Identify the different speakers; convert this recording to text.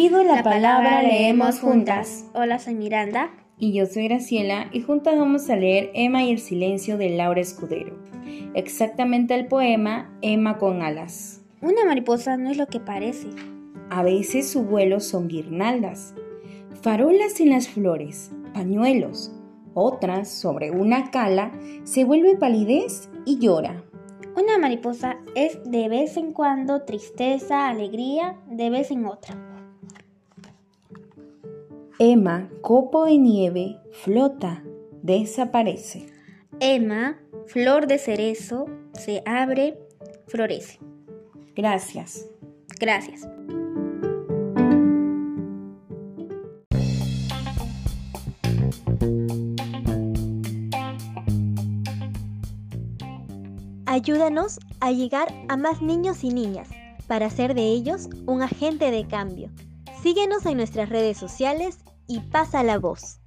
Speaker 1: Pido la, palabra, leemos juntas.
Speaker 2: Hola, soy Miranda.
Speaker 1: Y yo soy Graciela y juntas vamos a leer Emma y el silencio de Laura Escudero. Exactamente el poema Emma con alas.
Speaker 2: Una mariposa no es lo que parece.
Speaker 1: A veces su vuelo son guirnaldas, farolas en las flores, pañuelos. Otras, sobre una cala, se vuelve palidez y llora.
Speaker 2: Una mariposa es de vez en cuando tristeza, alegría, de vez en otra.
Speaker 1: Emma, copo de nieve, flota, desaparece.
Speaker 2: Emma, flor de cerezo, se abre, florece.
Speaker 1: Gracias.
Speaker 2: Gracias.
Speaker 3: Ayúdanos a llegar a más niños y niñas para hacer de ellos un agente de cambio. Síguenos en nuestras redes sociales y pasa la voz.